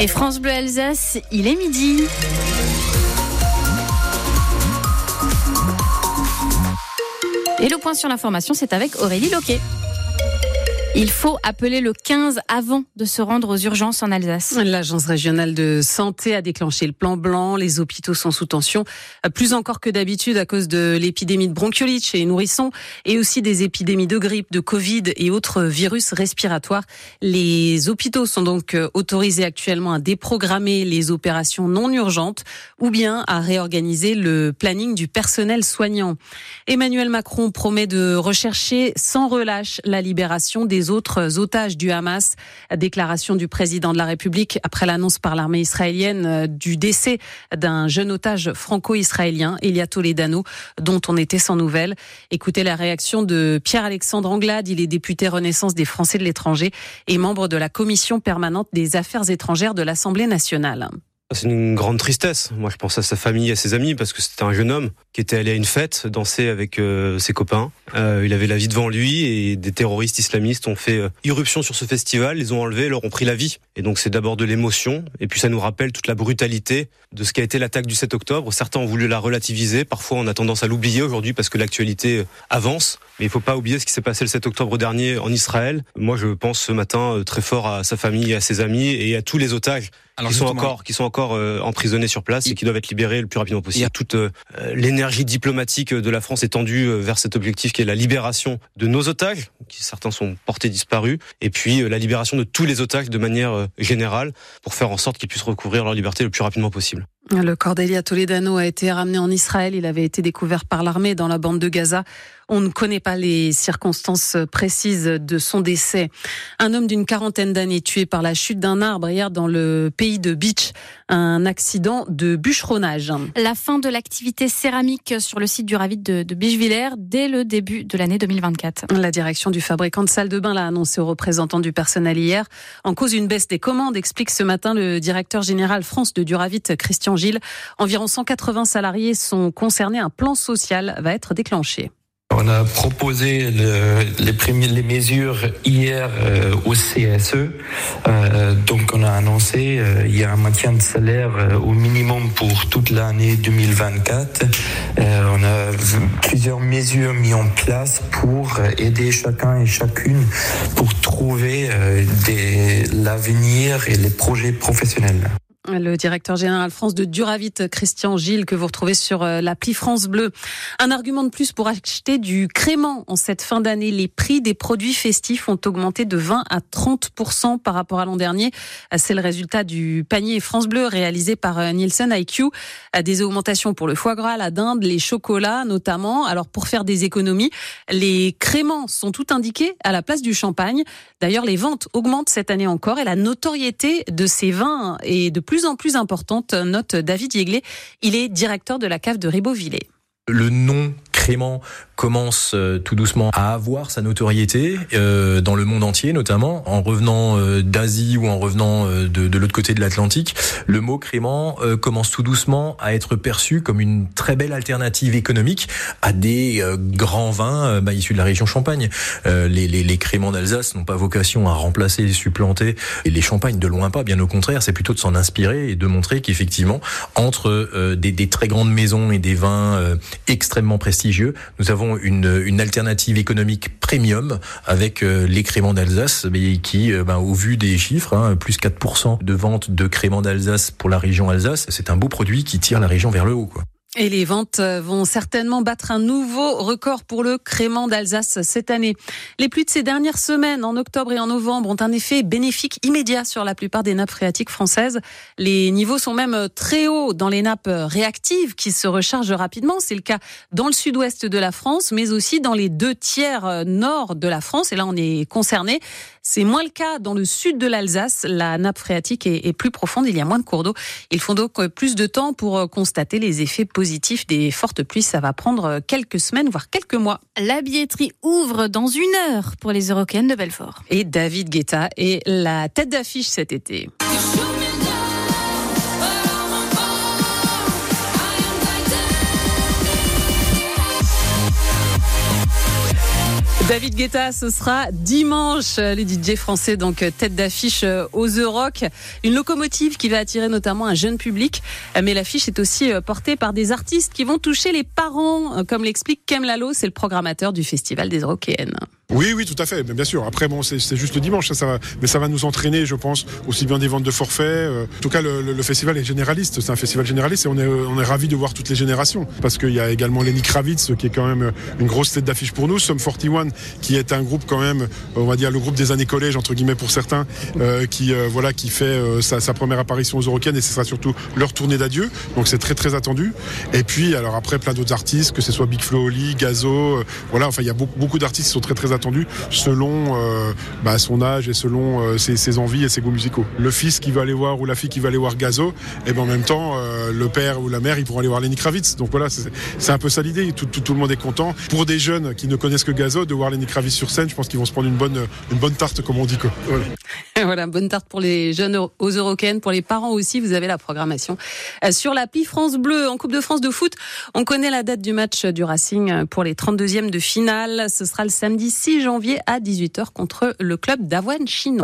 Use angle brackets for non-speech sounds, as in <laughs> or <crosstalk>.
Et France Bleu Alsace, il est midi. Et le point sur l'information, c'est avec Aurélie Loquet. Il faut appeler le 15 avant de se rendre aux urgences en Alsace. L'agence régionale de santé a déclenché le plan blanc. Les hôpitaux sont sous tension, plus encore que d'habitude à cause de l'épidémie de bronchiolite chez les nourrissons et aussi des épidémies de grippe, de Covid et autres virus respiratoires. Les hôpitaux sont donc autorisés actuellement à déprogrammer les opérations non urgentes ou bien à réorganiser le planning du personnel soignant. Emmanuel Macron promet de rechercher sans relâche la libération des autres otages du Hamas. Déclaration du président de la République après l'annonce par l'armée israélienne euh, du décès d'un jeune otage franco-israélien, Elia Toledano, dont on était sans nouvelles. Écoutez la réaction de Pierre-Alexandre Anglade. Il est député Renaissance des Français de l'étranger et membre de la commission permanente des affaires étrangères de l'Assemblée nationale. C'est une grande tristesse. Moi, je pense à sa famille, à ses amis, parce que c'était un jeune homme qui était allé à une fête, danser avec euh, ses copains. Euh, il avait la vie devant lui et des terroristes islamistes ont fait euh, irruption sur ce festival, les ont enlevés, leur ont pris la vie. Et donc, c'est d'abord de l'émotion, et puis ça nous rappelle toute la brutalité de ce qu'a été l'attaque du 7 octobre. Certains ont voulu la relativiser, parfois on a tendance à l'oublier aujourd'hui parce que l'actualité avance. Mais il faut pas oublier ce qui s'est passé le 7 octobre dernier en Israël. Moi, je pense ce matin très fort à sa famille, à ses amis et à tous les otages qui sont encore qui sont encore euh, emprisonnés sur place et qui doivent être libérés le plus rapidement possible. Toute euh, l'énergie diplomatique de la France est tendue euh, vers cet objectif qui est la libération de nos otages, qui certains sont portés disparus, et puis la libération de tous les otages de manière générale pour faire en sorte qu'ils puissent recouvrir leur liberté le plus rapidement possible. Le corps d'Elia Toledano a été ramené en Israël. Il avait été découvert par l'armée dans la bande de Gaza. On ne connaît pas les circonstances précises de son décès. Un homme d'une quarantaine d'années tué par la chute d'un arbre hier dans le pays de Beach. Un accident de bûcheronnage. La fin de l'activité céramique sur le site du Ravit de, de Bichevillers dès le début de l'année 2024. La direction du fabricant de salles de bain l'a annoncé aux représentants du personnel hier. En cause une baisse des commandes, explique ce matin le directeur général France de Duravit, Christian Gilles. Environ 180 salariés sont concernés. Un plan social va être déclenché. On a proposé le, les, mesures hier euh, au CSE. Euh, donc on a annoncé euh, il y a un maintien de salaire au minimum pour toute l'année 2024. Euh, on a plusieurs mesures mises en place pour aider chacun et chacune pour trouver l'avenir et les projets professionnels. Le directeur général France de Duravit, Christian Gilles, que vous retrouvez sur euh, l'appli France Bleu. Un argument de plus pour acheter du crément en cette fin d'année. Les prix des produits festifs ont augmenté de 20 à 30 par rapport à l'an dernier. C'est le résultat du panier France Bleu réalisé par euh, Nielsen IQ. Des augmentations pour le foie gras, la dinde, les chocolats notamment. Alors pour faire des économies, les créments sont tout indiqués à la place du champagne. D'ailleurs, les ventes augmentent cette année encore et la notoriété de ces vins est de plus plus en plus importante, note David Yeglet. Il est directeur de la cave de Ribeauvillé. Le nom commence euh, tout doucement à avoir sa notoriété euh, dans le monde entier, notamment en revenant euh, d'Asie ou en revenant de, de l'autre côté de l'Atlantique. Le mot crément commence tout doucement à être perçu comme une très belle alternative économique à des grands vins bah, issus de la région Champagne. les, les, les créments d'Alsace n'ont pas vocation à remplacer, supplanter et les champagnes de loin pas. Bien au contraire, c'est plutôt de s'en inspirer et de montrer qu'effectivement entre des, des, très grandes maisons et des vins extrêmement prestigieux, nous avons une, alternative économique premium avec euh, les créments d'Alsace, mais qui, euh, ben, au vu des chiffres, hein, plus 4% de vente de créments d'Alsace pour la région Alsace, c'est un beau produit qui tire la région vers le haut. Et les ventes vont certainement battre un nouveau record pour le crément d'Alsace cette année. Les pluies de ces dernières semaines, en octobre et en novembre, ont un effet bénéfique immédiat sur la plupart des nappes phréatiques françaises. Les niveaux sont même très hauts dans les nappes réactives qui se rechargent rapidement. C'est le cas dans le sud-ouest de la France, mais aussi dans les deux tiers nord de la France. Et là, on est concerné. C'est moins le cas dans le sud de l'Alsace. La nappe phréatique est, plus profonde, il y a moins de cours d'eau. Il faut donc plus de temps pour constater les effets positifs des fortes pluies. Ça va prendre quelques semaines, voire quelques mois. La billetterie ouvre dans une heure pour les Européennes de Belfort. Et David Guetta est la tête d'affiche cet été. David Guetta, ce sera dimanche. Les DJ français, donc tête d'affiche aux The Rock. Une locomotive qui va attirer notamment un jeune public. Mais l'affiche est aussi portée par des artistes qui vont toucher les parents, comme l'explique Kem Lalo, c'est le programmateur du Festival des Rockéennes. Oui, oui, tout à fait. Mais bien sûr. Après, bon, c'est juste le dimanche, ça, ça va, mais ça va nous entraîner, je pense, aussi bien des ventes de forfaits. Euh. en tout cas, le, le, festival est généraliste. C'est un festival généraliste et on est, on est ravis de voir toutes les générations. Parce qu'il y a également Lenny Kravitz, qui est quand même une grosse tête d'affiche pour nous. Sum 41, qui est un groupe quand même, on va dire le groupe des années collège, entre guillemets, pour certains, euh, qui, euh, voilà, qui fait euh, sa, sa, première apparition aux Eurocaines et ce sera surtout leur tournée d'adieu. Donc c'est très, très attendu. Et puis, alors après, plein d'autres artistes, que ce soit Big Flo Oli, Gazo, voilà, enfin, il y a beaucoup, beaucoup d'artistes qui sont très, très selon euh, bah, son âge et selon euh, ses, envies et ses goûts musicaux. Le fils qui va aller voir ou la fille qui va aller voir Gazo, et ben en même temps, euh, le père ou la mère, ils pourront aller voir Lenny Kravitz. Donc voilà, c'est un peu ça l'idée. Tout, le monde est content. Pour des jeunes qui ne connaissent que Gazo, de voir Lenny Kravitz sur scène, je pense qu'ils vont se prendre une bonne, une bonne tarte, comme on dit. <laughs> Voilà. bonne tarte pour les jeunes aux Eurocaines, pour les parents aussi. Vous avez la programmation sur l'appli France Bleu en Coupe de France de foot. On connaît la date du match du Racing pour les 32e de finale. Ce sera le samedi 6 janvier à 18h contre le club d'Avoine chinois.